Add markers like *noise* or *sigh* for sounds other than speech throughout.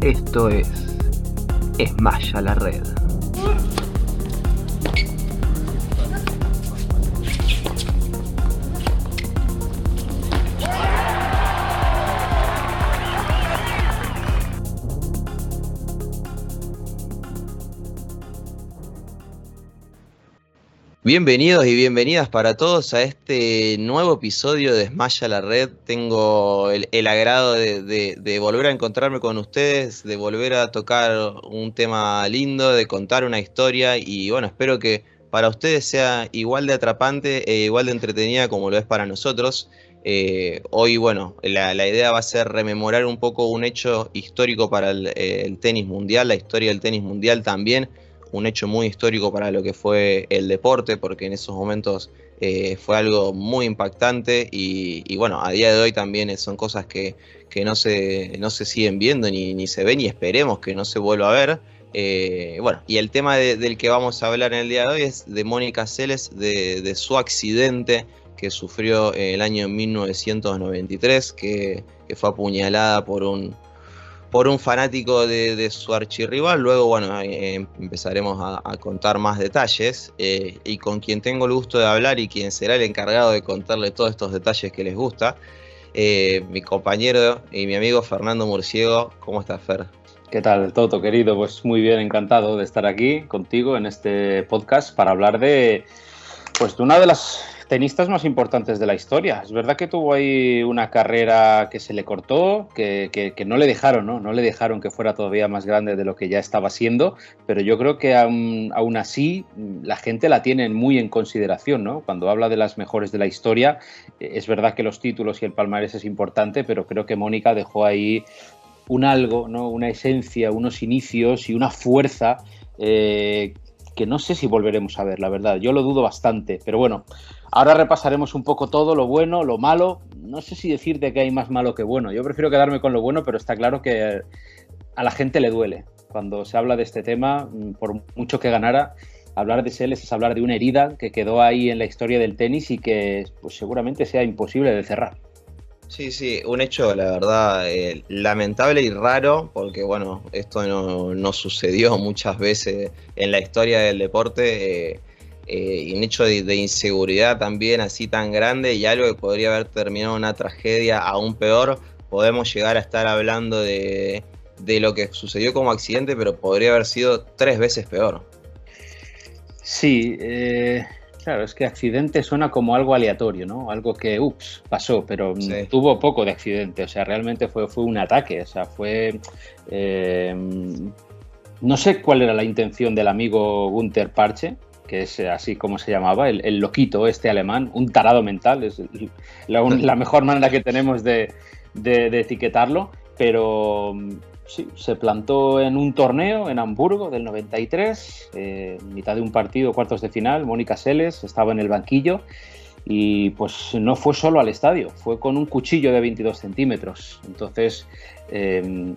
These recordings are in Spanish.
Esto es Esmaya la Red. Bienvenidos y bienvenidas para todos a este nuevo episodio de Smaya la Red. Tengo el, agrado de, volver a encontrarme con ustedes, de volver a tocar un tema lindo, de contar una historia y bueno, espero que para ustedes sea igual de atrapante e igual de entretenida como lo es para nosotros. Eh, hoy, bueno, la, idea va a ser rememorar un poco un hecho histórico para el tenis mundial, la historia del tenis mundial también un hecho muy histórico para lo que fue el deporte, porque en esos momentos eh, fue algo muy impactante y, bueno, a día de hoy también son cosas que, no, se, no se siguen viendo ni, ni, se ven y esperemos que no se vuelva a ver. Eh, bueno, y el tema del que vamos a hablar en el día de hoy es de Mónica Celes, de, su accidente que sufrió en el año 1993, que fue apuñalada por un, por un fanático de, su archirrival. Luego, bueno, eh, empezaremos a, contar más detalles. Eh, y con quien tengo el gusto de hablar y quien será el encargado de contarle todos estos detalles que les gusta, eh, mi compañero y mi amigo Fernando Murciego. ¿Cómo estás, Fer? ¿Qué tal, Toto, querido? Pues muy bien, encantado de estar aquí contigo en este podcast para hablar de, pues, de una de las tenistas más importantes de la historia. Es verdad que tuvo ahí una carrera que se le cortó, que, no le dejaron, ¿no? No le dejaron que fuera todavía más grande de lo que ya estaba siendo, pero yo creo que aún, así la gente la tiene muy en consideración, ¿no? Cuando habla de las mejores de la historia, es verdad que los títulos y el palmarés es importante, pero creo que Mónica dejó ahí un algo, ¿no? Una esencia, unos inicios y una fuerza eh, que no sé si volveremos a ver, la verdad. Yo lo dudo bastante, pero bueno, Ahora repasaremos un poco todo, lo bueno, lo malo. No sé si decirte que hay más malo que bueno. Yo prefiero quedarme con lo bueno, pero está claro que a la gente le duele. Cuando se habla de este tema, mm, por mucho que ganara, hablar de Seles es hablar de una herida que quedó ahí en la historia del tenis y que pues, seguramente sea imposible de cerrar. Sí, sí, un hecho, la verdad, eh, lamentable y raro, porque bueno, esto no, sucedió muchas veces en la historia del deporte. Eh, eh, un hecho de, inseguridad también así tan grande y algo que podría haber terminado una tragedia aún peor, podemos llegar a estar hablando de, lo que sucedió como accidente, pero podría haber sido tres veces peor. Sí, eh, claro, es que accidente suena como algo aleatorio, ¿no? Algo que, ups, pasó, pero tuvo poco de accidente, o sea, realmente fue, fue un ataque, o sea, fue... Eh, no sé cuál era la intención del amigo Gunther Parche, que es así como se llamaba, el, loquito este alemán, un tarado mental, es la, mejor manera que tenemos de, etiquetarlo, pero sí, se plantó en un torneo en Hamburgo del 93, eh, mitad de un partido, cuartos de final, Mónica Seles estaba en el banquillo y pues no fue solo al estadio, fue con un cuchillo de 22 centímetros, entonces eh,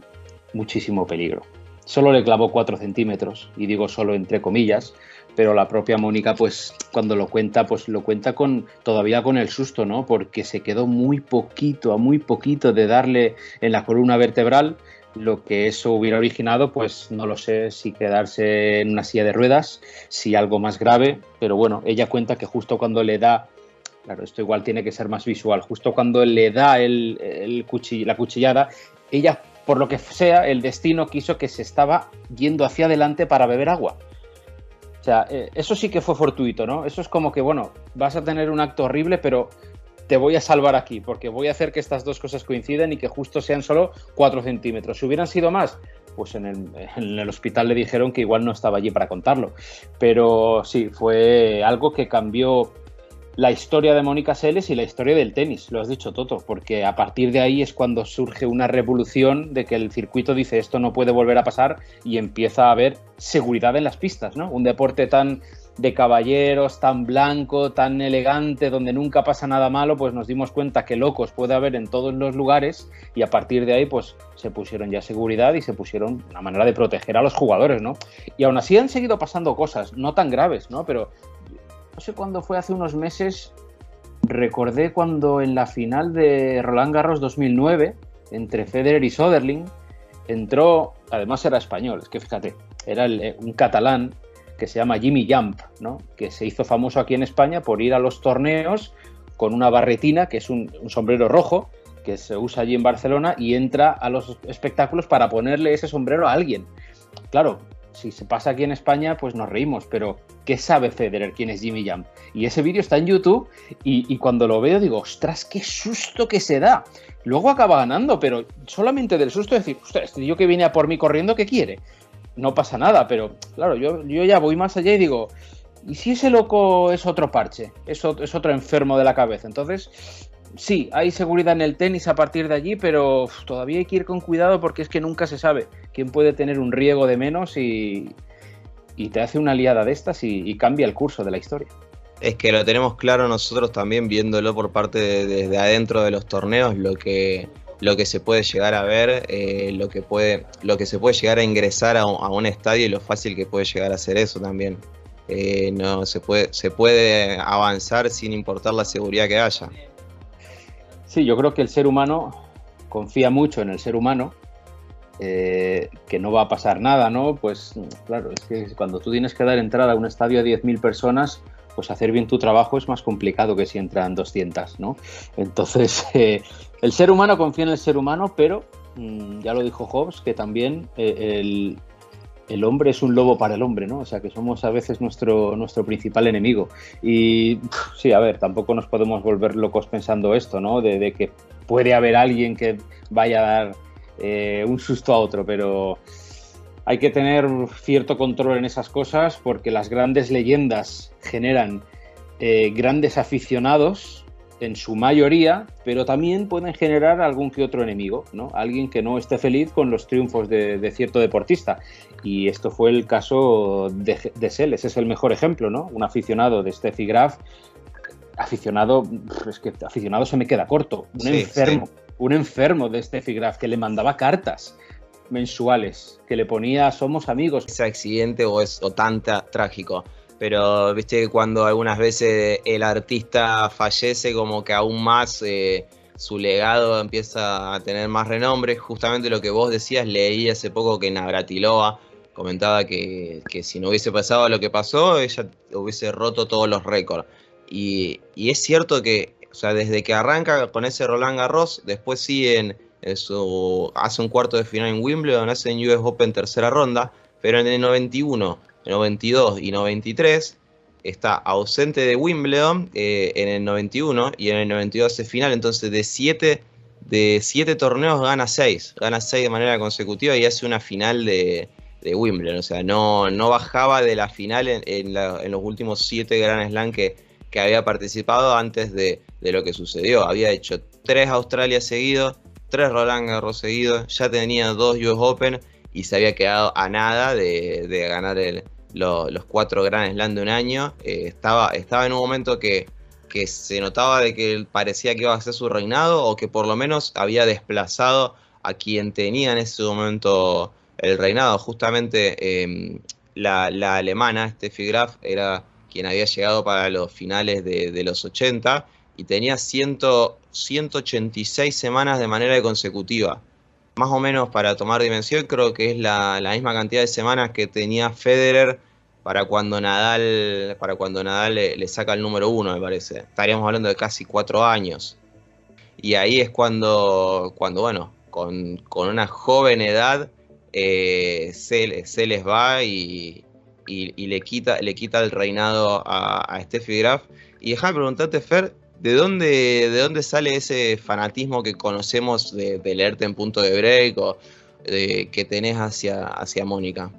muchísimo peligro. Solo le clavó 4 centímetros, y digo solo entre comillas, pero la propia Mónica, pues cuando lo cuenta, pues lo cuenta con todavía con el susto, ¿no? Porque se quedó muy poquito, a muy poquito de darle en la columna vertebral, lo que eso hubiera originado, pues no lo sé si quedarse en una silla de ruedas, si algo más grave, pero bueno, ella cuenta que justo cuando le da, claro, esto igual tiene que ser más visual, justo cuando le da la cuchillada, ella, por lo que sea, el destino quiso que se estaba yendo hacia adelante para beber agua o sea, eh, eso sí que fue fortuito, ¿no? Eso es como que, bueno, vas a tener un acto horrible, pero te voy a salvar aquí, porque voy a hacer que estas dos cosas coincidan y que justo sean solo 4 centímetros. Si hubieran sido más, pues en el, en el, hospital le dijeron que igual no estaba allí para contarlo. Pero sí, fue algo que cambió la historia de Mónica Seles y la historia del tenis, lo has dicho Toto, porque a partir de ahí es cuando surge una revolución de que el circuito dice esto no puede volver a pasar y empieza a haber seguridad en las pistas, ¿no? Un deporte tan de caballeros, tan blanco, tan elegante, donde nunca pasa nada malo, pues nos dimos cuenta que locos puede haber en todos los lugares y a partir de ahí pues se pusieron ya seguridad y se pusieron una manera de proteger a los jugadores, ¿no? Y aún así han seguido pasando cosas, no tan graves, ¿no? Pero no sé cuándo fue, hace unos meses, recordé cuando en la final de Roland Garros 2009, entre Federer y Soderling, entró, además era español, es que fíjate, era eh, un catalán que se llama Jimmy Jump, ¿no? que se hizo famoso aquí en España por ir a los torneos con una barretina, que es un, sombrero rojo, que se usa allí en Barcelona, y entra a los espectáculos para ponerle ese sombrero a alguien. Claro, si se pasa aquí en España, pues nos reímos, pero ¿qué sabe Federer quién es Jimmy Jump? Y ese vídeo está en YouTube y, cuando lo veo digo, ostras, qué susto que se da. Luego acaba ganando, pero solamente del susto de decir, ostras, este yo que viene a por mí corriendo, ¿qué quiere? No pasa nada, pero claro, yo, yo ya voy más allá y digo, ¿y si ese loco es otro parche? Es, es otro enfermo de la cabeza. Entonces, sí, hay seguridad en el tenis a partir de allí, pero todavía hay que ir con cuidado porque es que nunca se sabe quién puede tener un riego de menos y, te hace una liada de estas y, cambia el curso de la historia. Es que lo tenemos claro nosotros también viéndolo por parte de, desde adentro de los torneos, lo que, lo que se puede llegar a ver, eh, lo, que puede, lo que se puede llegar a ingresar a un, estadio y lo fácil que puede llegar a ser eso también. Eh, no se puede, se puede avanzar sin importar la seguridad que haya. Sí, yo creo que el ser humano confía mucho en el ser humano, eh, que no va a pasar nada, ¿no? Pues claro, es que cuando tú tienes que dar entrada a un estadio a 10.000 personas, pues hacer bien tu trabajo es más complicado que si entran 200, ¿no? Entonces, *laughs* eh, el ser humano confía en el ser humano, pero mm, ya lo dijo Hobbes, que también eh, el, hombre es un lobo para el hombre, ¿no? O sea, que somos a veces nuestro, nuestro principal enemigo. Y sí, a ver, tampoco nos podemos volver locos pensando esto, ¿no? De, que puede haber alguien que vaya a dar eh, un susto a otro, pero hay que tener cierto control en esas cosas porque las grandes leyendas generan eh, grandes aficionados en su mayoría, pero también pueden generar algún que otro enemigo, ¿no? Alguien que no esté feliz con los triunfos de, cierto deportista. Y esto fue el caso de, de es el mejor ejemplo, ¿no? Un aficionado de Steffi Graf, aficionado, es que aficionado se me queda corto, un enfermo, un enfermo de Steffi Graf que le mandaba cartas mensuales, que le ponía somos amigos. Ese accidente o es o tan trágico pero viste que cuando algunas veces el artista fallece, como que aún más eh, su legado empieza a tener más renombre. Justamente lo que vos decías, leí hace poco que Navratilova comentaba que, si no hubiese pasado lo que pasó, ella hubiese roto todos los récords. Y, es cierto que, o sea, desde que arranca con ese Roland Garros, después sigue en, su, hace un cuarto de final en Wimbledon, hace en US Open tercera ronda, pero en el 91 92 y 93 está ausente de Wimbledon eh, en el 91 y en el 92 hace final, entonces de 7 de siete torneos gana 6, gana 6 de manera consecutiva y hace una final de, Wimbledon, o sea, no, no bajaba de la final en, los últimos 7 Grand Slam que, que había participado antes de, lo que sucedió. Había hecho 3 Australia seguidos, 3 Roland Garros seguidos, ya tenía 2 US Open y se había quedado a nada de, ganar los cuatro Grand Slam de un año. Eh, estaba, estaba en un momento que, que se notaba de que parecía que iba a ser su reinado o que por lo menos había desplazado a quien tenía en ese momento el reinado. Justamente em, la, alemana, Steffi Graf, era quien había llegado para los finales de, los 80 y tenía 186 semanas de manera consecutiva más o menos para tomar dimensión, creo que es la, misma cantidad de semanas que tenía Federer para cuando Nadal, para cuando Nadal le, saca el número uno, me parece. Estaríamos hablando de casi cuatro años. Y ahí es cuando, cuando bueno, con, una joven edad eh, se, les va y, le, quita, le quita el reinado a, a Steffi Graf. Y déjame preguntarte, Fer, ¿De dónde, ¿De dónde sale ese fanatismo que conocemos de, leerte en punto de break o que tenés hacia, hacia Mónica?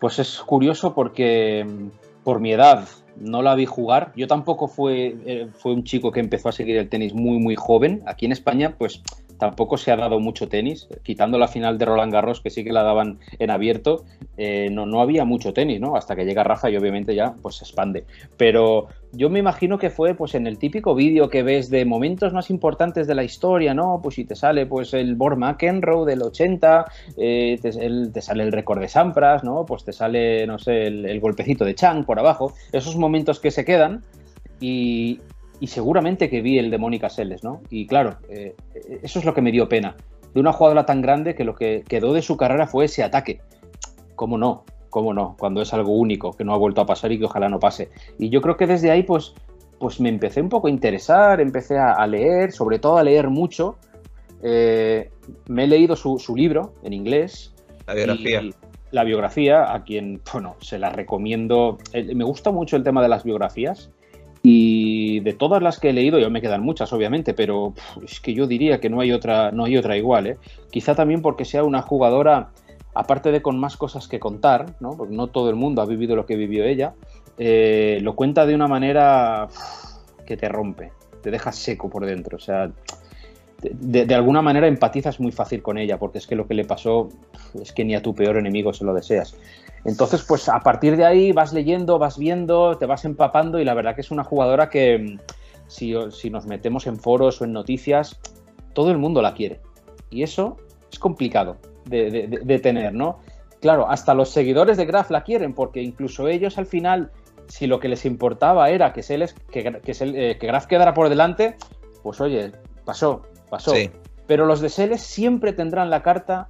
Pues es curioso porque mm, por mi edad no la vi jugar. Yo tampoco fue, eh, fue un chico que empezó a seguir el tenis muy, muy joven. Aquí en España, pues tampoco se ha dado mucho tenis, quitando la final de Roland Garros, que sí que la daban en abierto, eh, no, no había mucho tenis, ¿no? Hasta que llega Rafa y obviamente ya pues se expande. Pero yo me imagino que fue pues en el típico vídeo que ves de momentos más importantes de la historia, ¿no? Pues si te sale pues el Borg McEnroe del 80, eh, te, sale el récord de Sampras, ¿no? Pues te sale, no sé, el, el golpecito de Chang por abajo, esos momentos que se quedan y, y seguramente que vi el de Mónica Seles, ¿no? Y claro, eh, eso es lo que me dio pena, de una jugadora tan grande que lo que quedó de su carrera fue ese ataque. ¿Cómo no? ¿Cómo no? Cuando es algo único, que no ha vuelto a pasar y que ojalá no pase. Y yo creo que desde ahí, pues, pues me empecé un poco a interesar, empecé a, leer, sobre todo a leer mucho. Eh, me he leído su, libro en inglés. La biografía. la biografía, a quien, bueno, se la recomiendo. Eh, me gusta mucho el tema de las biografías. Y de todas las que he leído, yo me quedan muchas, obviamente, pero es que yo diría que no hay otra, no hay otra igual. ¿eh? Quizá también porque sea una jugadora, aparte de con más cosas que contar, ¿no? porque no todo el mundo ha vivido lo que vivió ella, eh, lo cuenta de una manera que te rompe, te deja seco por dentro. O sea, de, de, alguna manera empatizas muy fácil con ella, porque es que lo que le pasó es que ni a tu peor enemigo se lo deseas. Entonces, pues a partir de ahí vas leyendo, vas viendo, te vas empapando y la verdad que es una jugadora que si, nos metemos en foros o en noticias, todo el mundo la quiere. Y eso es complicado de, tener, ¿no? Claro, hasta los seguidores de Graf la quieren porque incluso ellos al final, si lo que les importaba era que, se les, que, eh, que, Graf quedara por delante, pues oye, pasó, pasó. Pero los de Seles siempre tendrán la carta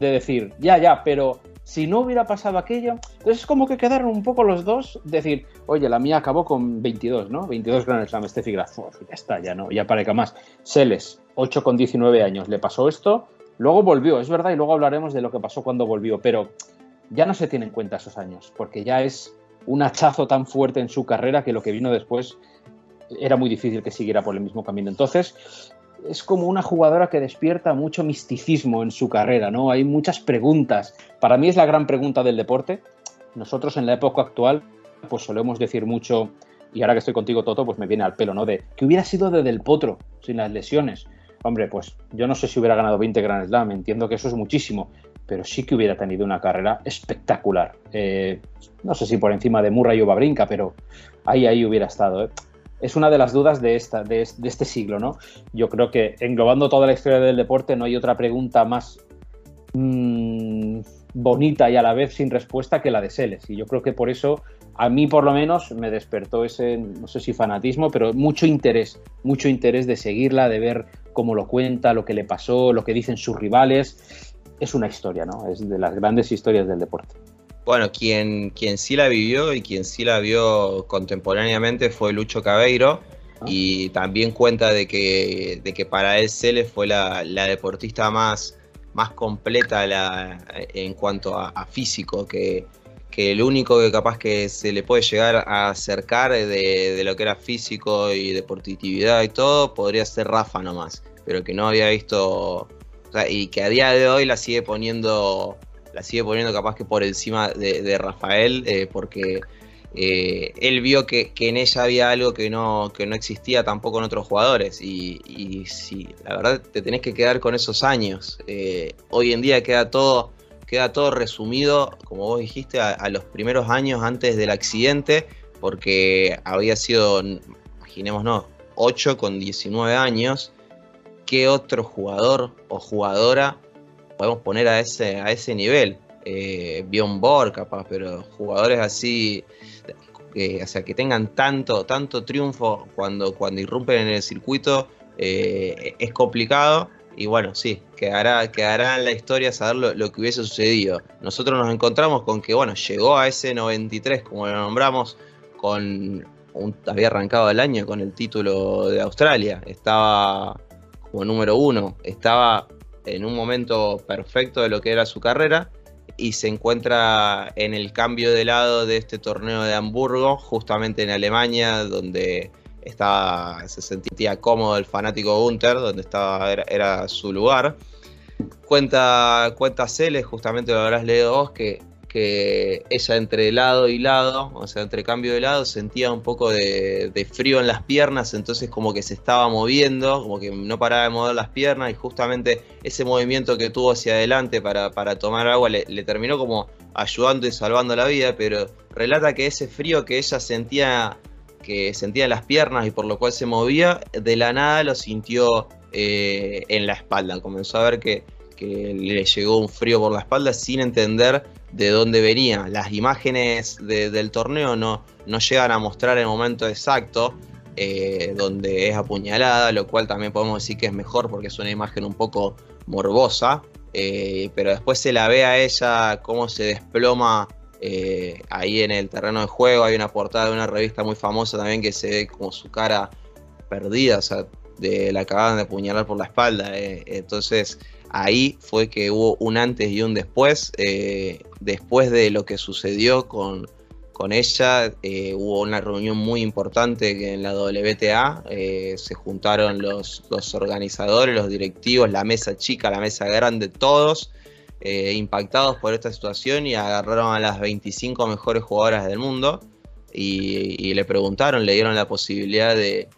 de decir, ya, ya, pero si no hubiera pasado aquello, entonces es como que quedaron un poco los dos, decir, oye, la mía acabó con 22, ¿no? 22 Grand Slam, Steffi Graf, ya está, ya no, ya que más. Seles, 8 con 19 años, le pasó esto, luego volvió, es verdad, y luego hablaremos de lo que pasó cuando volvió, pero ya no se tiene en cuenta esos años, porque ya es un hachazo tan fuerte en su carrera que lo que vino después era muy difícil que siguiera por el mismo camino. Entonces, es como una jugadora que despierta mucho misticismo en su carrera, ¿no? Hay muchas preguntas. Para mí es la gran pregunta del deporte. Nosotros en la época actual, pues solemos decir mucho, y ahora que estoy contigo, Toto, pues me viene al pelo, ¿no? De que hubiera sido de Del Potro, sin las lesiones. Hombre, pues yo no sé si hubiera ganado 20 Grand Slam, entiendo que eso es muchísimo, pero sí que hubiera tenido una carrera espectacular. Eh, no sé si por encima de Murray o Babrinka, pero ahí, ahí hubiera estado. ¿eh? Es una de las dudas de, esta, de, este siglo, ¿no? Yo creo que englobando toda la historia del deporte no hay otra pregunta más mm, bonita y a la vez sin respuesta que la de Seles. Y yo creo que por eso a mí por lo menos me despertó ese, no sé si fanatismo, pero mucho interés, mucho interés de seguirla, de ver cómo lo cuenta, lo que le pasó, lo que dicen sus rivales. Es una historia, ¿no? Es de las grandes historias del deporte. Bueno, quien, quien sí la vivió y quien sí la vio contemporáneamente fue Lucho Cabeiro. Ah. Y también cuenta de que, de que para él Cele fue la, deportista más, más completa en cuanto a, físico, que, que, el único que capaz que se le puede llegar a acercar de, lo que era físico y deportividad y todo, podría ser Rafa nomás, pero que no había visto, y que a día de hoy la sigue poniendo la sigue poniendo capaz que por encima de, Rafael, eh, porque eh, él vio que, en ella había algo que no, que no existía tampoco en otros jugadores. Y, y la verdad te tenés que quedar con esos años. Eh, hoy en día queda todo, queda todo resumido, como vos dijiste, a, los primeros años antes del accidente, porque había sido, imaginémonos, 8 con 19 años. ¿Qué otro jugador o jugadora podemos poner a ese, a ese nivel. Eh, capaz, pero jugadores así, o sea, que tengan tanto, tanto triunfo cuando, cuando irrumpen en el circuito, eh, es complicado. Y bueno, sí, quedará, quedará en la historia saber lo, que hubiese sucedido. Nosotros nos encontramos con que, bueno, llegó a ese 93, como lo nombramos, con había arrancado el año con el título de Australia, estaba como número uno, estaba en un momento perfecto de lo que era su carrera y se encuentra en el cambio de lado de este torneo de Hamburgo, justamente en Alemania, donde estaba, se sentía cómodo el fanático Gunther, donde estaba, era, su lugar. Cuenta, cuenta Celes, justamente lo habrás leído vos, que que ella entre lado y lado, o sea, entre cambio de lado, sentía un poco de, frío en las piernas, entonces como que se estaba moviendo, como que no paraba de mover las piernas y justamente ese movimiento que tuvo hacia adelante para, tomar agua le, terminó como ayudando y salvando la vida, pero relata que ese frío que ella sentía que sentía en las piernas y por lo cual se movía, de la nada lo sintió eh, en la espalda, comenzó a ver que, que le llegó un frío por la espalda sin entender de dónde venía. Las imágenes del torneo no, no llegan a mostrar el momento exacto, eh, donde es apuñalada, lo cual también podemos decir que es mejor porque es una imagen un poco morbosa, eh, pero después se la ve a ella cómo se desploma eh, ahí en el terreno de juego, hay una portada de una revista muy famosa también que se ve como su cara perdida, o sea, de la acaban de apuñalar por la espalda, entonces ahí fue que hubo un antes y un después, después de lo que sucedió con con ella eh, hubo una reunión muy importante en la WTA, eh, se juntaron los, organizadores, los directivos, la mesa chica, la mesa grande, todos eh, impactados por esta situación y agarraron a las 25 mejores jugadoras del mundo y, le preguntaron, le dieron la posibilidad de,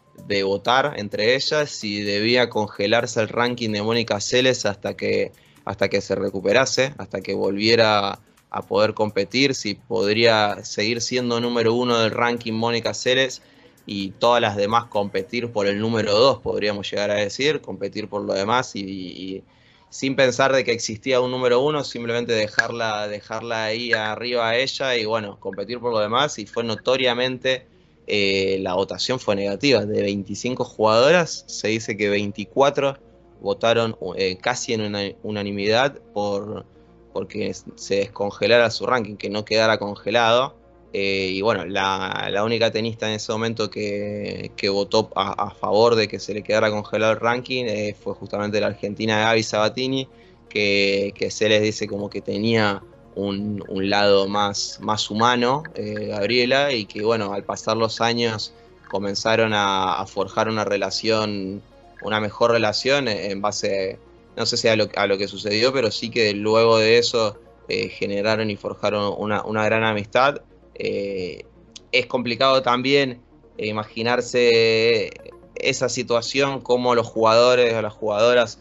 votar entre ellas si debía congelarse el ranking de Mónica Celes hasta que, hasta que se recuperase, hasta que volviera a poder competir, si podría seguir siendo número uno del ranking Mónica Ceres y todas las demás competir por el número dos, podríamos llegar a decir, competir por lo demás y, sin pensar de que existía un número uno, simplemente dejarla, dejarla ahí arriba a ella y bueno, competir por lo demás y fue notoriamente eh, la votación fue negativa, de 25 jugadoras se dice que 24 votaron eh, casi en una unanimidad por porque se descongelara su ranking, que no quedara congelado. Eh, y bueno, la, única tenista en ese momento que, votó a, favor de que se le quedara congelado el ranking fue justamente la argentina Gaby Sabatini, que, se les dice como que tenía un, lado más, más humano, eh, Gabriela, y que bueno, al pasar los años comenzaron a, forjar una relación, una mejor relación en base no sé si a lo, a lo que sucedió, pero sí que luego de eso eh, generaron y forjaron una, gran amistad. Eh, es complicado también imaginarse esa situación, como los jugadores o las jugadoras,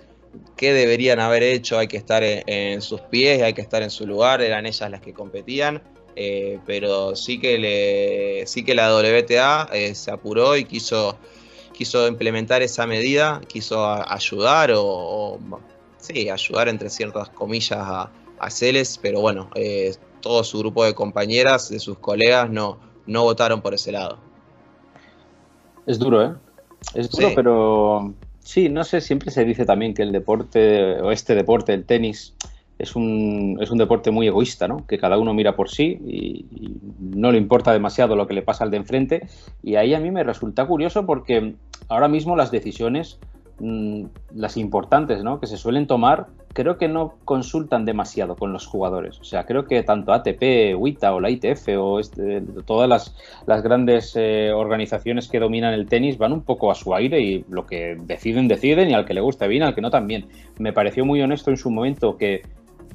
qué deberían haber hecho, hay que estar en, sus pies, hay que estar en su lugar, eran ellas las que competían. Eh, pero sí que le, sí que la WTA se apuró y quiso quiso implementar esa medida, quiso ayudar o, sí, ayudar entre ciertas comillas a, Celes, pero bueno, eh, todo su grupo de compañeras, de sus colegas, no, no votaron por ese lado. Es duro, ¿eh? Es duro, pero sí, no sé, siempre se dice también que el deporte, o este deporte, el tenis, es un, es un deporte muy egoísta, ¿no? Que cada uno mira por sí y, no le importa demasiado lo que le pasa al de enfrente. Y ahí a mí me resulta curioso porque ahora mismo las decisiones, mm, las importantes, ¿no? Que se suelen tomar, creo que no consultan demasiado con los jugadores. O sea, creo que tanto ATP, WITA o la ITF o este, todas las, grandes eh, organizaciones que dominan el tenis van un poco a su aire y lo que deciden, deciden y al que le gusta bien, al que no también. Me pareció muy honesto en su momento que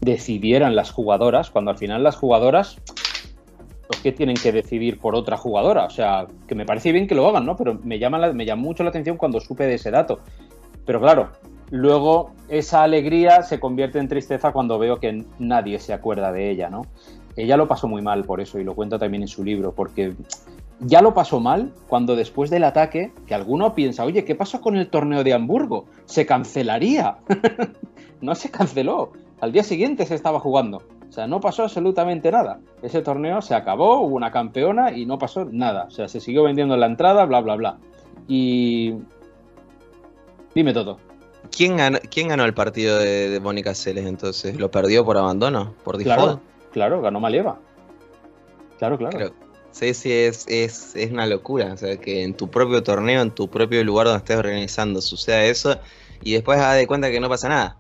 decidieran las jugadoras, cuando al final las jugadoras, pues que tienen que decidir por otra jugadora. O sea, que me parece bien que lo hagan, ¿no? Pero me llama, me llama mucho la atención cuando supe de ese dato. Pero claro, luego esa alegría se convierte en tristeza cuando veo que nadie se acuerda de ella, ¿no? Ella lo pasó muy mal por eso y lo cuenta también en su libro, porque ya lo pasó mal cuando después del ataque, que alguno piensa, oye, ¿qué pasó con el torneo de Hamburgo? Se cancelaría. *laughs* no se canceló. Al día siguiente se estaba jugando. O sea, no pasó absolutamente nada. Ese torneo se acabó, hubo una campeona y no pasó nada. O sea, se siguió vendiendo la entrada, bla, bla, bla. Y... Dime todo. ¿Quién ganó, quién ganó el partido de, Mónica Celes entonces? ¿Lo perdió por abandono? ¿Por default? Claro, claro ganó Malieva. Claro, claro. sí, sí, es, es, es una locura. O sea, que en tu propio torneo, en tu propio lugar donde estés organizando, suceda eso y después haz de cuenta que no pasa nada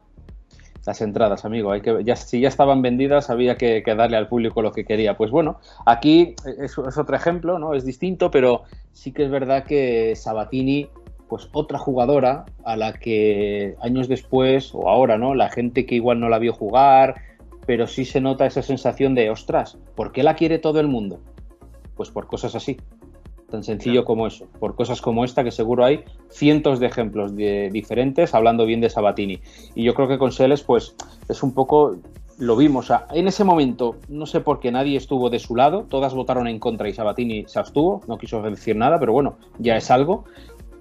las entradas, amigo. Hay que, ya, si ya estaban vendidas, había que, darle al público lo que quería. Pues bueno, aquí es, otro ejemplo, ¿no? Es distinto, pero sí que es verdad que Sabatini, pues otra jugadora a la que años después, o ahora, ¿no? La gente que igual no la vio jugar, pero sí se nota esa sensación de, ostras, ¿por qué la quiere todo el mundo? Pues por cosas así. Tan sencillo como eso, por cosas como esta, que seguro hay cientos de ejemplos de, diferentes hablando bien de Sabatini. Y yo creo que con Seles, pues es un poco, lo vimos. en ese momento, no sé por qué nadie estuvo de su lado, todas votaron en contra y Sabatini se abstuvo, no quiso decir nada, pero bueno, ya es algo.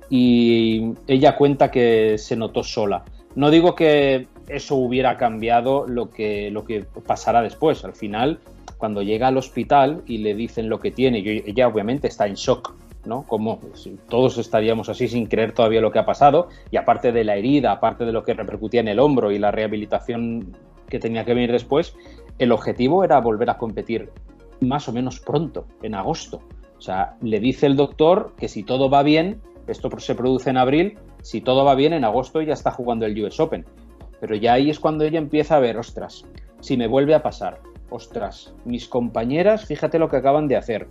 Y ella cuenta que se notó sola. No digo que eso hubiera cambiado lo que, lo que pasará después. Al final cuando llega al hospital y le dicen lo que tiene, ella obviamente está en shock, ¿no? Como todos estaríamos así sin creer todavía lo que ha pasado, y aparte de la herida, aparte de lo que repercutía en el hombro y la rehabilitación que tenía que venir después, el objetivo era volver a competir más o menos pronto, en agosto. O sea, le dice el doctor que si todo va bien, esto se produce en abril, si todo va bien, en agosto ya está jugando el US Open. Pero ya ahí es cuando ella empieza a ver, ostras, si me vuelve a pasar, ostras, mis compañeras, fíjate lo que acaban de hacer,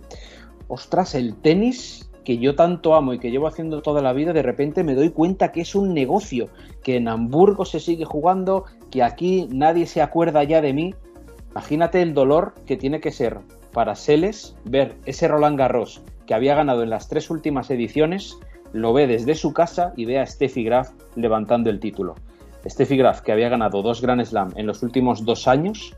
ostras, el tenis que yo tanto amo y que llevo haciendo toda la vida, de repente me doy cuenta que es un negocio, que en Hamburgo se sigue jugando, que aquí nadie se acuerda ya de mí. Imagínate el dolor que tiene que ser para Seles ver ese Roland Garros que había ganado en las tres últimas ediciones, lo ve desde su casa y ve a Steffi Graf levantando el título. Steffi Graf, que había ganado dos Grand Slam en los últimos dos años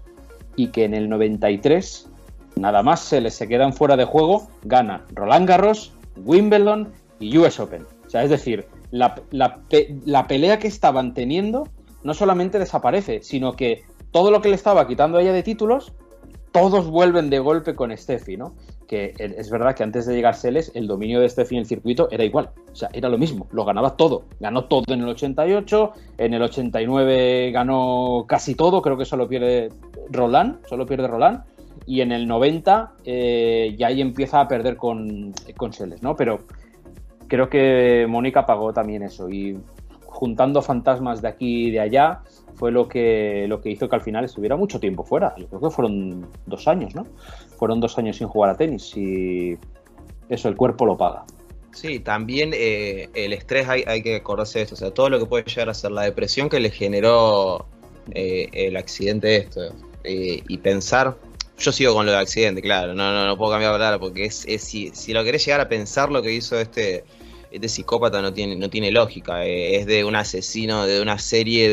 y que en el 93 nada más se les se quedan fuera de juego, gana Roland Garros, Wimbledon y US Open. O sea, es decir, la, la pelea que estaban teniendo no solamente desaparece, sino que todo lo que le estaba quitando a ella de títulos todos vuelven de golpe con Steffi, ¿no? Que es verdad que antes de llegar Seles, el dominio de Steffi en el circuito era igual. O sea, era lo mismo, lo ganaba todo. Ganó todo en el 88, en el 89 ganó casi todo, creo que solo pierde Roland, solo pierde Roland. Y en el 90 eh, ya ahí empieza a perder con, con Seles, ¿no? Pero creo que Mónica pagó también eso. Y juntando fantasmas de aquí y de allá, fue lo que, lo que hizo que al final estuviera mucho tiempo fuera. Creo que fueron dos años, ¿no? Fueron dos años sin jugar a tenis y eso el cuerpo lo paga. Sí, también eh, el estrés hay, hay, que acordarse de esto, o sea, todo lo que puede llegar a ser la depresión que le generó eh, el accidente esto. Eh, y pensar, yo sigo con lo del accidente, claro, no, no, no puedo cambiar de palabra porque es, es si, si, lo querés llegar a pensar lo que hizo este, este psicópata no tiene, no tiene lógica. Eh, es de un asesino de una serie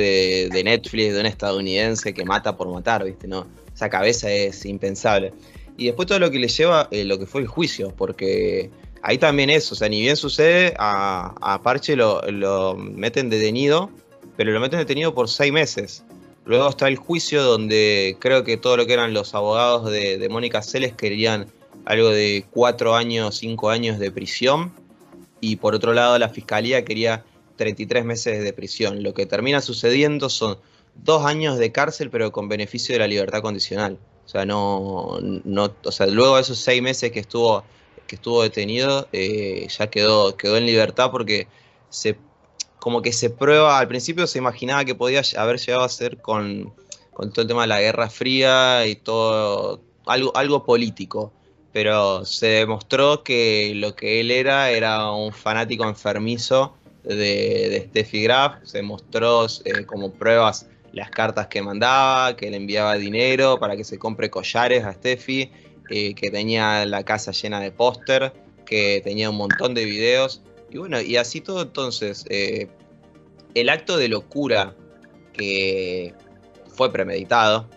de, Netflix, de un estadounidense que mata por matar, ¿viste? No, esa cabeza es impensable. Y después todo lo que le lleva eh, lo que fue el juicio, porque ahí también es, o sea, ni bien sucede, a, Parche lo, lo, meten detenido, pero lo meten detenido por seis meses. Luego está el juicio donde creo que todo lo que eran los abogados de, de Mónica Celes querían algo de cuatro años, cinco años de prisión y por otro lado la fiscalía quería 33 meses de prisión. Lo que termina sucediendo son dos años de cárcel pero con beneficio de la libertad condicional. O sea, no, no o sea, luego de esos seis meses que estuvo, que estuvo detenido, eh, ya quedó, quedó en libertad porque se, como que se prueba, al principio se imaginaba que podía haber llegado a ser con, con todo el tema de la Guerra Fría y todo, algo, algo político pero se demostró que lo que él era era un fanático enfermizo de, Steffi Graf, se mostró eh, como pruebas las cartas que mandaba, que le enviaba dinero para que se compre collares a Steffi, eh, que tenía la casa llena de póster, que tenía un montón de videos, y bueno, y así todo entonces, eh, el acto de locura que fue premeditado,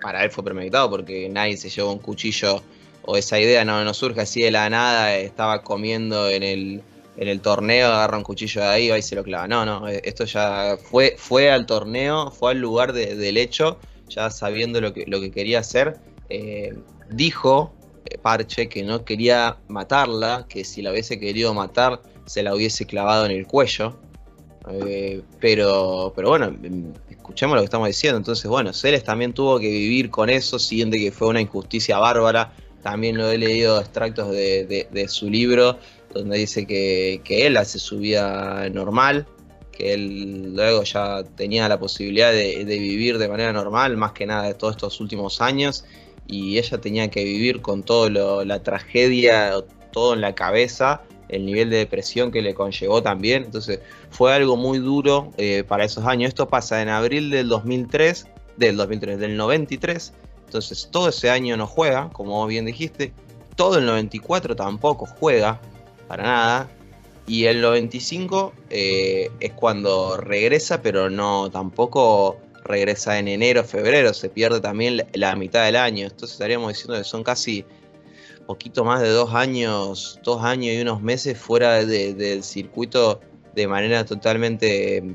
para él fue premeditado porque nadie se llevó un cuchillo o esa idea no, no surge así de la nada, estaba comiendo en el, en el torneo, agarra un cuchillo de ahí y se lo clava. No, no, eh, esto ya fue, fue al torneo, fue al lugar del hecho, ya sabiendo lo que, lo que quería hacer. Eh, dijo eh, Parche que no quería matarla, que si la hubiese querido matar se la hubiese clavado en el cuello. pero, pero bueno, escuchemos lo que estamos diciendo. Entonces, bueno, Celes también tuvo que vivir con eso, siente que fue una injusticia bárbara también lo he leído extractos de, su libro donde dice que, él hace su vida normal, que él luego ya tenía la posibilidad de, vivir de manera normal, más que nada de todos estos últimos años, y ella tenía que vivir con toda la tragedia, todo en la cabeza, el nivel de depresión que le conllevó también, entonces fue algo muy duro eh, para esos años. Esto pasa en abril del 2003, del 2003, del 93, entonces todo ese año no juega, como bien dijiste. Todo el 94 tampoco juega, para nada. Y el 95 eh, es cuando regresa, pero no tampoco regresa en enero, febrero. Se pierde también la, mitad del año. Entonces estaríamos diciendo que son casi poquito más de dos años, dos años y unos meses fuera del circuito de manera totalmente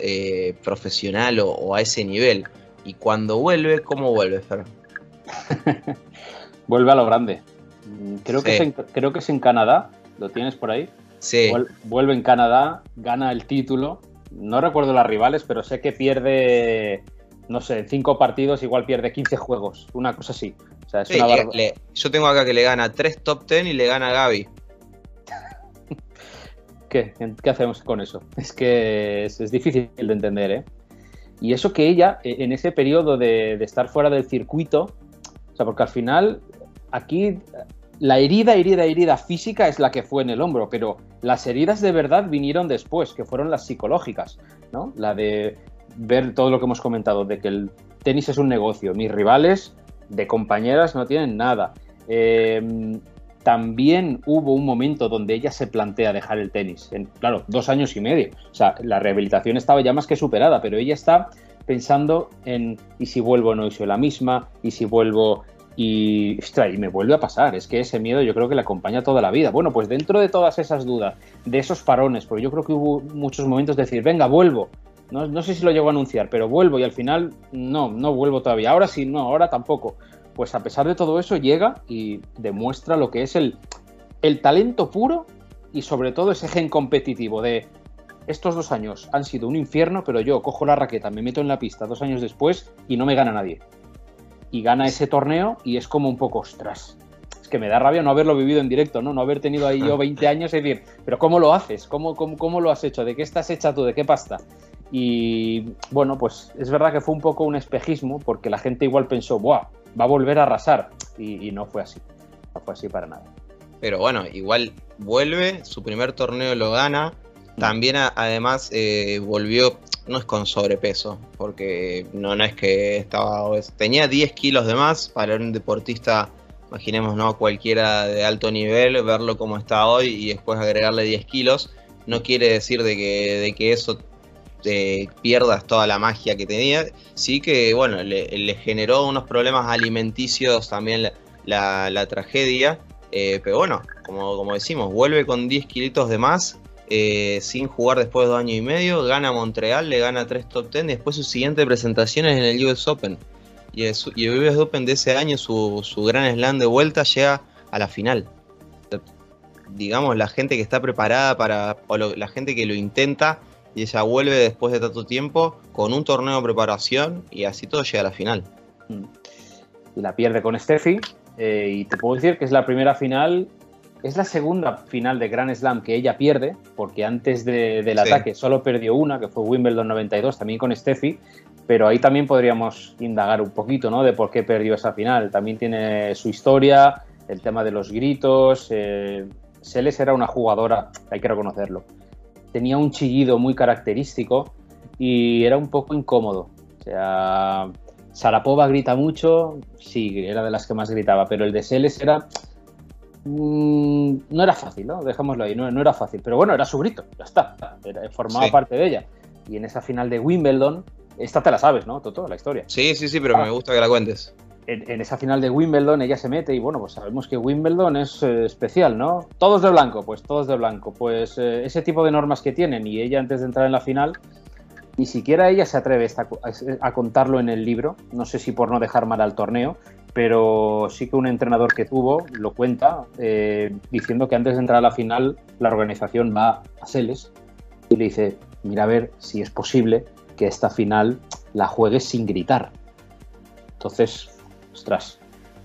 eh, profesional o, a ese nivel. Y cuando vuelve, ¿cómo vuelve, Fer? *laughs* vuelve a lo grande. Mm, creo, que es en, creo que es en Canadá, ¿lo tienes por ahí? Sí. Vuelve en Canadá, gana el título. No recuerdo las rivales, pero sé que pierde, no sé, cinco partidos igual pierde 15 juegos, una cosa así. yo tengo acá que le gana tres top 10 y le gana a Gaby. *laughs* ¿Qué? ¿Qué hacemos con eso? Es que es, difícil de entender, ¿eh? Y eso que ella, e, en ese periodo de, estar fuera del circuito, o sea, porque al final aquí la herida, herida, herida física es la que fue en el hombro, pero las heridas de verdad vinieron después, que fueron las psicológicas, ¿no? La de ver todo lo que hemos comentado, de que el tenis es un negocio. Mis rivales de compañeras no tienen nada. Em, también hubo un momento donde ella se plantea dejar el tenis. En, claro, dos años y medio. O sea, la rehabilitación estaba ya más que superada, pero ella está pensando en ¿y si vuelvo no soy la misma? ¿Y si vuelvo y, y me vuelve a pasar, es que ese miedo yo creo que le acompaña toda la vida. Bueno, pues dentro de todas esas dudas, de esos parones, porque yo creo que hubo muchos momentos de decir, venga, vuelvo. No, no sé si lo llego a anunciar, pero vuelvo y al final no, no vuelvo todavía. Ahora sí, no, ahora tampoco. Pues a pesar de todo eso llega y demuestra lo que es el, el talento puro y sobre todo ese gen competitivo de estos dos años han sido un infierno, pero yo cojo la raqueta, me meto en la pista dos años después y no me gana nadie y gana ese torneo y es como un poco, ostras, es que me da rabia no haberlo vivido en directo, ¿no? No haber tenido ahí yo *laughs* 20 años y decir, pero ¿cómo lo haces? ¿Cómo, cómo, lo has hecho? ¿De qué estás hecha tú? ¿De qué pasta? Y bueno, pues es verdad que fue un poco un espejismo porque la gente igual pensó, ¡buah! Va a volver a arrasar. Y, no fue así. No fue así para nada. Pero bueno, igual vuelve, su primer torneo lo gana. También además eh, volvió, no es con sobrepeso, porque no, no es que estaba Tenía 10 kilos de más para un deportista, imaginemos, ¿no? Cualquiera de alto nivel, verlo como está hoy y después agregarle 10 kilos, no quiere decir de que, de que eso pierdas toda la magia que tenía. Sí que, bueno, le, generó unos problemas alimenticios también la, tragedia. Eh, pero bueno, como, decimos, vuelve con 10 kilitos de más eh, sin jugar después de dos años y medio, gana Montreal, le gana tres top ten y después su siguiente presentación es en el US Open. Y el, US Open de ese año, su, gran slam de vuelta, llega a la final. Digamos, la gente que está preparada para, o la gente que lo intenta, y ella vuelve después de tanto tiempo con un torneo de preparación y así todo llega a la final. Y la pierde con Steffi. Eh, y te puedo decir que es la primera final es la segunda final de Grand Slam que ella pierde, porque antes del ataque solo perdió una, que fue Wimbledon 92, también con Steffi, pero ahí también podríamos indagar un poquito, ¿no? De por qué perdió esa final. También tiene su historia, el tema de los gritos. Eh, Seles era una jugadora, hay que reconocerlo. Tenía un chillido muy característico y era un poco incómodo. O sea, Sarapova grita mucho, sí, era de las que más gritaba, pero el de Seles era Mm, no era fácil, ¿no? Dejémoslo ahí, no, era fácil. Pero bueno, era su grito, ya está. formaba parte de ella. Y en esa final de Wimbledon, esta te la sabes, ¿no? Todo, la historia. Sí, sí, sí, pero me gusta que la cuentes. En, esa final de Wimbledon ella se mete y bueno, pues sabemos que Wimbledon es eh, especial, ¿no? Todos de blanco, pues todos de blanco. Pues eh, ese tipo de normas que tienen y ella antes de entrar en la final, ni siquiera ella se atreve a, contarlo en el libro, no sé si por no dejar mal al torneo, pero sí que un entrenador que tuvo lo cuenta eh, diciendo que antes de entrar a la final la organización va a Seles y le dice, mira a ver si es posible que esta final la juegues sin gritar. Entonces, ostras,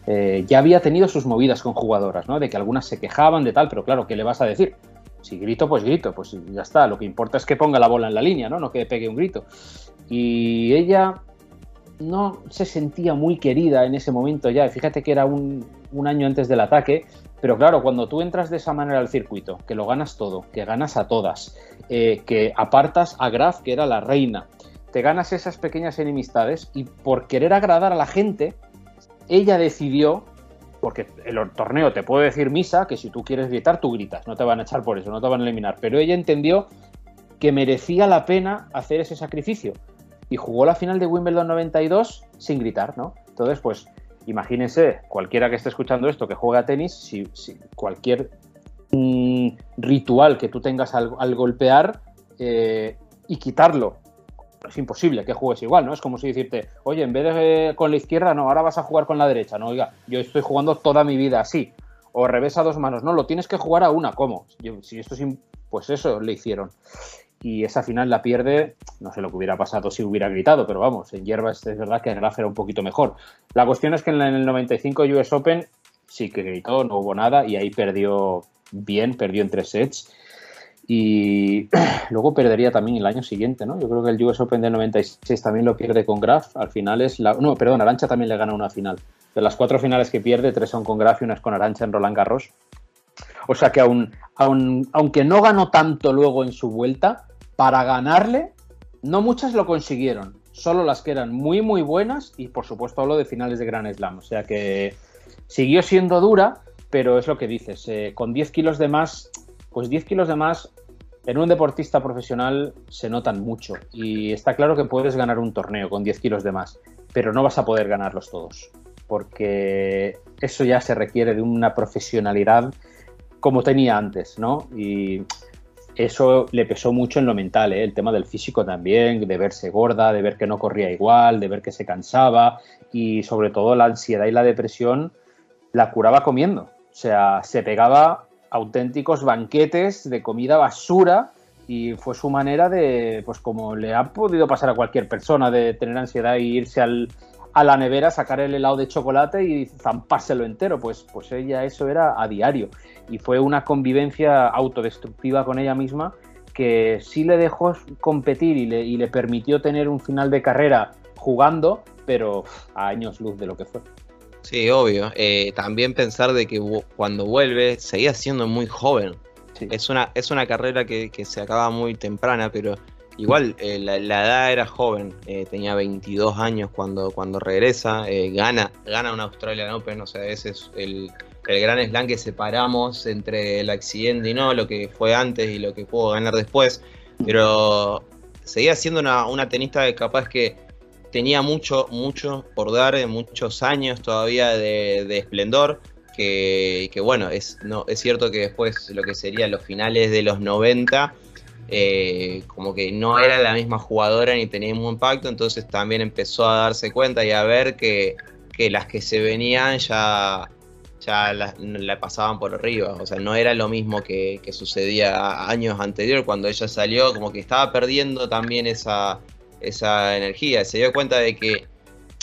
eh, ya había tenido sus movidas con jugadoras, ¿no? De que algunas se quejaban de tal, pero claro, ¿qué le vas a decir? Si grito, pues grito, pues ya está. Lo que importa es que ponga la bola en la línea, ¿no? No que pegue un grito. Y ella no se sentía muy querida en ese momento ya. Fíjate que era un, año antes del ataque, pero claro, cuando tú entras de esa manera al circuito, que lo ganas todo, que ganas a todas, eh, que apartas a Graf, que era la reina, te ganas esas pequeñas enemistades y por querer agradar a la gente, ella decidió, porque el torneo te puede decir misa, que si tú quieres gritar, tú gritas, no te van a echar por eso, no te van a eliminar, pero ella entendió que merecía la pena hacer ese sacrificio y jugó la final de Wimbledon 92 sin gritar, ¿no? Entonces, pues imagínense, cualquiera que esté escuchando esto que juega tenis, si, cualquier mm, ritual que tú tengas al, golpear eh, y quitarlo, es imposible que juegues igual, ¿no? Es como si decirte, oye, en vez de con la izquierda, no, ahora vas a jugar con la derecha, no, oiga, yo estoy jugando toda mi vida así. o revés a dos manos. No, lo tienes que jugar a una. ¿Cómo? si esto es. Pues eso le hicieron. Y esa final la pierde, no sé lo que hubiera pasado si hubiera gritado, pero vamos, en hierba es verdad que Graf era un poquito mejor. La cuestión es que en el 95 US Open sí que gritó, no hubo nada y ahí perdió bien, perdió en tres sets y *clears throat* luego perdería también el año siguiente, ¿no? Yo creo que el US Open del 96 también lo pierde con Graf. Al final es la. No, perdón, Arancha también le gana una final. De las cuatro finales que pierde, tres son con Graf y una es con Arancha en Roland Garros. O sea que aun, aunque no ganó tanto luego en su vuelta, para ganarle, no muchas lo consiguieron. Solo las que eran muy, muy buenas y por supuesto hablo de finales de Grand Slam. O sea que siguió siendo dura, pero es lo que dices. Eh, con 10 kilos de más pues 10 kilos de más en un deportista profesional se notan mucho y está claro que puedes ganar un torneo con 10 kilos de más, pero no vas a poder ganarlos todos, porque eso ya se requiere de una profesionalidad como tenía antes, ¿no? Y eso le pesó mucho en lo mental, ¿eh? el tema del físico también, de verse gorda, de ver que no corría igual, de ver que se cansaba y sobre todo la ansiedad y la depresión la curaba comiendo. O sea, se pegaba auténticos banquetes de comida basura y fue su manera de, pues como le ha podido pasar a cualquier persona, de tener ansiedad e irse al, a la nevera, sacar el helado de chocolate y zampárselo entero. Pues, pues ella eso era a diario. Y fue una convivencia autodestructiva con ella misma que sí le dejó competir y le, y le permitió tener un final de carrera jugando, pero a años luz de lo que fue. Sí, obvio. Eh, también pensar de que cuando vuelve seguía siendo muy joven. Es, una, es una carrera que, se acaba muy temprana, pero igual eh, la, edad era joven. Eh, tenía 22 años cuando, cuando regresa. gana, gana una Australian Open. O sea, ese es el, el gran slam que separamos entre el accidente y no, lo que fue antes y lo que pudo ganar después. Pero seguía siendo una, una tenista capaz que tenía mucho, mucho por dar, muchos años todavía de, esplendor. Que, bueno, es, no, es cierto que después lo que serían los finales de los 90, eh, como que no era la misma jugadora ni tenía un impacto, entonces también empezó a darse cuenta y a ver que, las que se venían ya, ya la, pasaban por arriba, o sea, no era lo mismo que, que sucedía años anterior cuando ella salió, como que estaba perdiendo también esa, esa energía. Se dio cuenta de que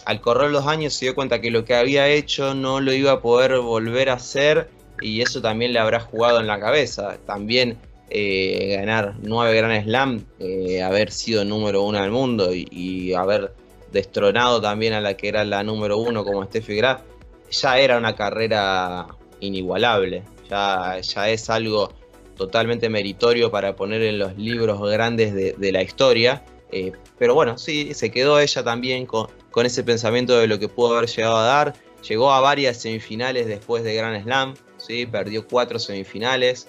al correr los años se dio cuenta que lo que había hecho no lo iba a poder volver a hacer y eso también le habrá jugado en la cabeza. También eh, ganar nueve Grand Slam, eh, haber sido número uno del mundo y, haber destronado también a la que era la número uno como Steffi Graf, ya era una carrera inigualable. Ya, ya es algo totalmente meritorio para poner en los libros grandes de la historia eh, pero bueno, sí, se quedó ella también con, ese pensamiento de lo que pudo haber llegado a dar. Llegó a varias semifinales después de Grand Slam, ¿sí? perdió cuatro semifinales,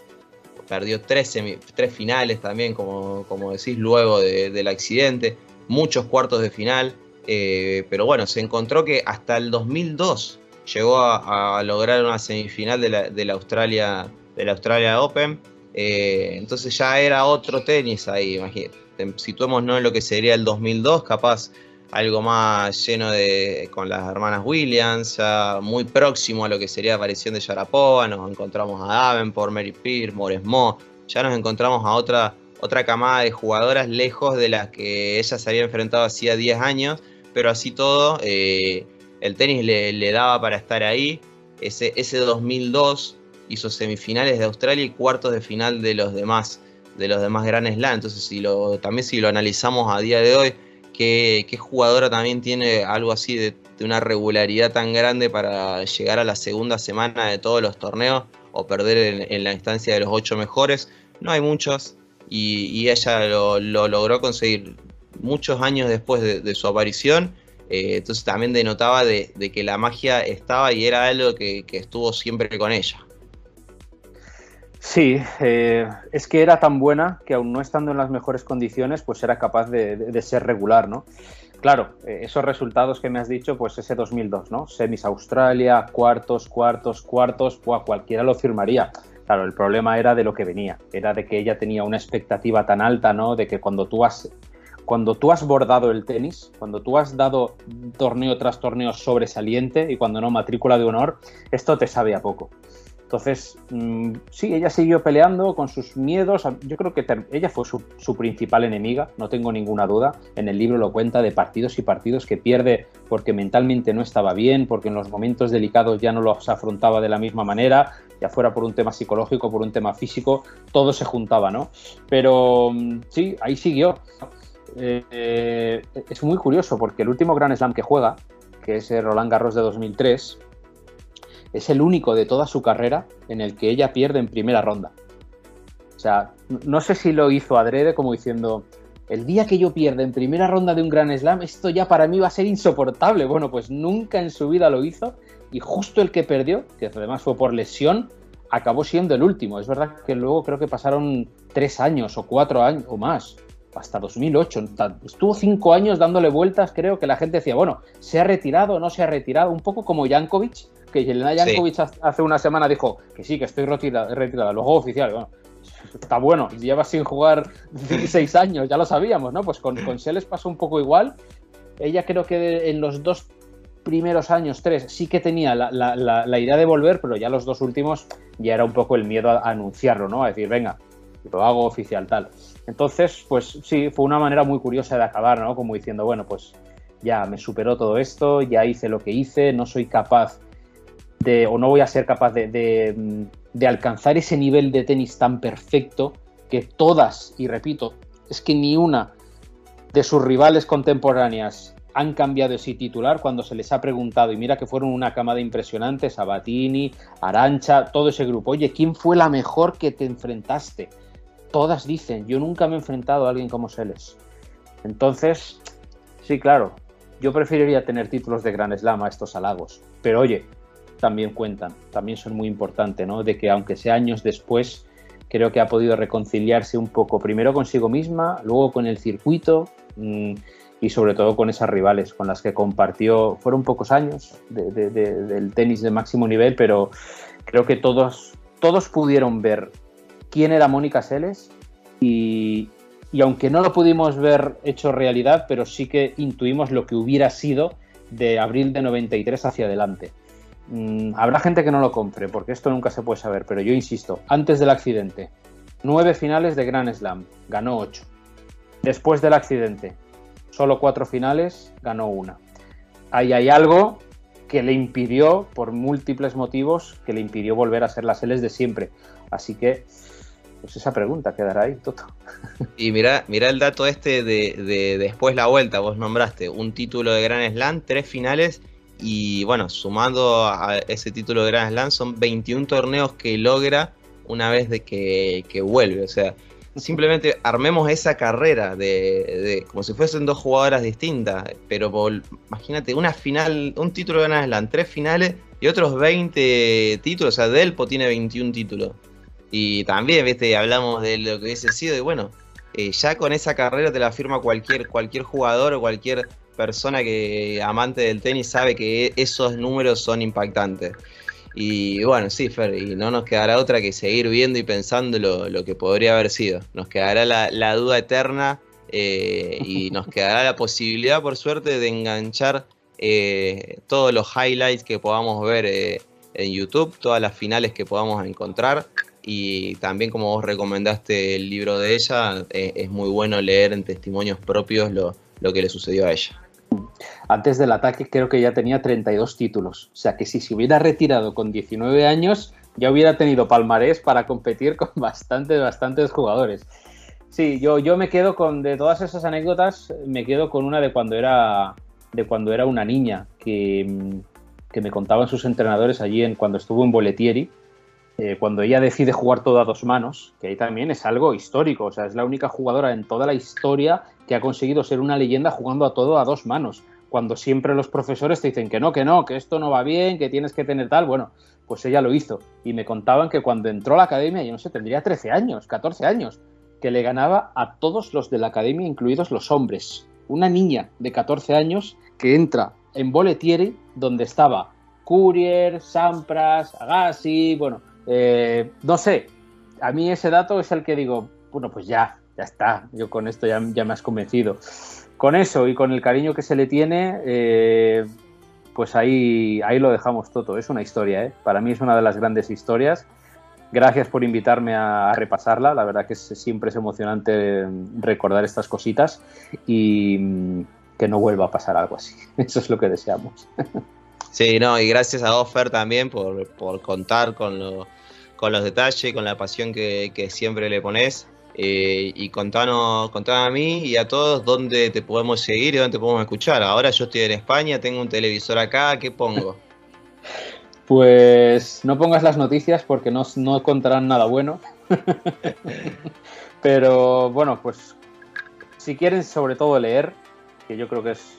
perdió tres, tres finales también, como, como decís, luego del accidente, muchos cuartos de final. Eh, pero bueno, se encontró que hasta el 2002 llegó a, lograr una semifinal de la, Australia, de la Australia Open. Eh, entonces ya era otro tenis ahí, imagínate situémonos en lo que sería el 2002, capaz algo más lleno de con las hermanas Williams, muy próximo a lo que sería la aparición de Yarapova, nos encontramos a Davenport, Mary Pierce, Moresmo, ya nos encontramos a otra, otra camada de jugadoras lejos de las que ella se había enfrentado hacía 10 años, pero así todo, eh, el tenis le, daba para estar ahí. Ese, ese 2002 hizo semifinales de Australia y cuartos de final de los demás de los demás grandes Slam. Entonces, si lo, también si lo analizamos a día de hoy, ¿qué, jugadora también tiene algo así de, una regularidad tan grande para llegar a la segunda semana de todos los torneos o perder en, la instancia de los ocho mejores? No hay muchos y, ella lo, logró conseguir muchos años después de, su aparición. Eh, entonces también denotaba de, que la magia estaba y era algo que estuvo siempre con ella. Sí, eh, es que era tan buena que aún no estando en las mejores condiciones, pues era capaz de, ser regular, ¿no? Claro, eh, esos resultados que me has dicho, pues ese 2002, ¿no? Semis Australia, cuartos, cuartos, cuartos, cualquiera lo firmaría. Claro, el problema era de lo que venía, era de que ella tenía una expectativa tan alta, ¿no? De que cuando tú has, cuando tú has bordado el tenis, cuando tú has dado torneo tras torneo sobresaliente y cuando no matrícula de honor, esto te sabe a poco. Entonces, mm, sí, ella siguió peleando con sus miedos. Yo creo que ella fue su, principal enemiga, no tengo ninguna duda. En el libro lo cuenta de partidos y partidos que pierde porque mentalmente no estaba bien, porque en los momentos delicados ya no los afrontaba de la misma manera, ya fuera por un tema psicológico, por un tema físico, todo se juntaba, ¿no? Pero mm, sí, ahí siguió. Eh, es muy curioso porque el último Grand Slam que juega, que es el Roland Garros de 2003, es el único de toda su carrera en el que ella pierde en primera ronda. O sea, no sé si lo hizo adrede como diciendo, el día que yo pierda en primera ronda de un Grand Slam, esto ya para mí va a ser insoportable. Bueno, pues nunca en su vida lo hizo y justo el que perdió, que además fue por lesión, acabó siendo el último. Es verdad que luego creo que pasaron tres años o cuatro años o más, hasta 2008. Estuvo cinco años dándole vueltas, creo que la gente decía, bueno, ¿se ha retirado o no se ha retirado? Un poco como Jankovic, que Yelena Jankovic hace una semana dijo que sí, que estoy retirada, retirada. luego oficial, bueno, está bueno, lleva sin jugar *laughs* 16 años, ya lo sabíamos, ¿no? Pues con, con Seles pasó un poco igual. Ella creo que en los dos primeros años, tres, sí que tenía la, idea de volver, pero ya los dos últimos ya era un poco el miedo a, anunciarlo, ¿no? A decir, venga, lo hago oficial, tal. Entonces, pues sí, fue una manera muy curiosa de acabar, ¿no? Como diciendo, bueno, pues ya me superó todo esto, ya hice lo que hice, no soy capaz de, o no voy a ser capaz de, de alcanzar ese nivel de tenis tan perfecto que todas, y repito, es que ni una de sus rivales contemporáneas han cambiado ese titular cuando se les ha preguntado, y mira que fueron una camada impresionante, Sabatini, Arancha, todo ese grupo, oye, ¿quién fue la mejor que te enfrentaste? Todas dicen, yo nunca me he enfrentado a alguien como Seles. Entonces, sí, claro, yo preferiría tener títulos de Gran Slam a estos halagos, pero oye, también cuentan, también son muy importantes, ¿no? De que aunque sea años después, creo que ha podido reconciliarse un poco, primero consigo misma, luego con el circuito mm, y sobre todo con esas rivales con las que compartió, fueron pocos años del tenis de máximo nivel, pero creo que todos, todos pudieron ver quién era Mónica Seles y, y aunque no lo pudimos ver hecho realidad, pero sí que intuimos lo que hubiera sido de abril de 93 hacia adelante. Mm, habrá gente que no lo compre, porque esto nunca se puede saber, pero yo insisto, antes del accidente, nueve finales de Grand Slam, ganó ocho. Después del accidente, solo cuatro finales, ganó una. Ahí hay algo que le impidió, por múltiples motivos, que le impidió volver a ser las L's de siempre. Así que, pues esa pregunta quedará ahí, Toto. *laughs* Y mira, mira el dato este de, de después la vuelta, vos nombraste un título de Grand Slam, tres finales y bueno, sumando a ese título de Grand Slam, son 21 torneos que logra una vez de que, vuelve. O sea, simplemente armemos esa carrera de, como si fuesen dos jugadoras distintas. Pero imagínate, una final, un título de Grand Slam, tres finales y otros 20 títulos. O sea, Delpo tiene 21 títulos. Y también, viste, hablamos de lo que hubiese sido. Y bueno, eh, ya con esa carrera te la firma cualquier, cualquier jugador o cualquier persona que amante del tenis sabe que esos números son impactantes. Y bueno, sí, Fer, y no nos quedará otra que seguir viendo y pensando lo, que podría haber sido. Nos quedará la, duda eterna eh, y nos *laughs* quedará la posibilidad, por suerte, de enganchar eh, todos los highlights que podamos ver eh, en YouTube, todas las finales que podamos encontrar. Y también, como vos recomendaste el libro de ella, es muy bueno leer en testimonios propios lo que le sucedió a ella. Antes del ataque creo que ya tenía 32 títulos. O sea que si se hubiera retirado con 19 años, ya hubiera tenido palmarés para competir con *laughs* bastantes, bastantes jugadores. Sí, yo, yo me quedo con, de todas esas anécdotas, me quedo con una de cuando era, de cuando era una niña, que, que me contaban sus entrenadores allí en, cuando estuvo en Boletieri, eh, cuando ella decide jugar todo a dos manos, que ahí también es algo histórico, o sea, es la única jugadora en toda la historia que ha conseguido ser una leyenda jugando a todo a dos manos. Cuando siempre los profesores te dicen que no, que no, que esto no va bien, que tienes que tener tal, bueno, pues ella lo hizo. Y me contaban que cuando entró a la academia, yo no sé, tendría 13 años, 14 años, que le ganaba a todos los de la academia, incluidos los hombres. Una niña de 14 años que entra en Boletieri, donde estaba Courier, Sampras, Agassi, bueno, eh, no sé, a mí ese dato es el que digo, bueno, pues ya, ya está, yo con esto ya, me has convencido. Con eso y con el cariño que se le tiene, eh, pues ahí, ahí lo dejamos todo. Es una historia, ¿eh? Para mí es una de las grandes historias. Gracias por invitarme a, repasarla. La verdad que siempre es emocionante recordar estas cositas y mm, que no vuelva a pasar algo así. *laughs* Eso es lo que deseamos. *laughs* Sí, no, y gracias a Offer también por, contar con, con los detalles, con la pasión que, siempre le pones. Eh, y contanos, contanos a mí y a todos dónde te podemos seguir y dónde te podemos escuchar. Ahora yo estoy en España, tengo un televisor acá, ¿qué pongo? Pues no pongas las noticias porque no, no contarán nada bueno. *laughs* Pero bueno, pues si quieren sobre todo leer, que yo creo que es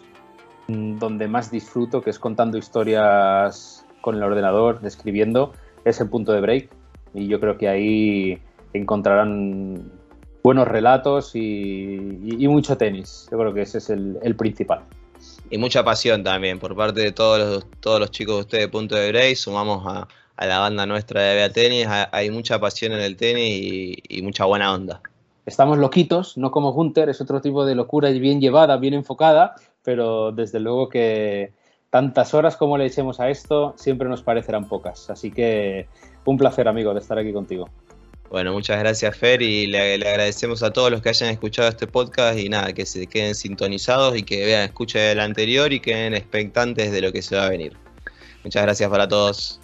donde más disfruto, que es contando historias con el ordenador, escribiendo, es el punto de break. Y yo creo que ahí encontrarán buenos relatos y, mucho tenis. Yo creo que ese es el principal y mucha pasión también por parte de todos los, todos los chicos de ustedes de Punto de Break. Sumamos a, la banda nuestra de Bea Tenis. Hay mucha pasión en el tenis y, mucha buena onda. Estamos loquitos, no como Hunter, es otro tipo de locura y bien llevada, bien enfocada, pero desde luego que tantas horas como le echemos a esto siempre nos parecerán pocas. Así que un placer, amigo, de estar aquí contigo. Bueno, muchas gracias Fer y le, agradecemos a todos los que hayan escuchado este podcast y nada, que se queden sintonizados y que vean, escuchen el anterior y queden expectantes de lo que se va a venir. Muchas gracias para todos.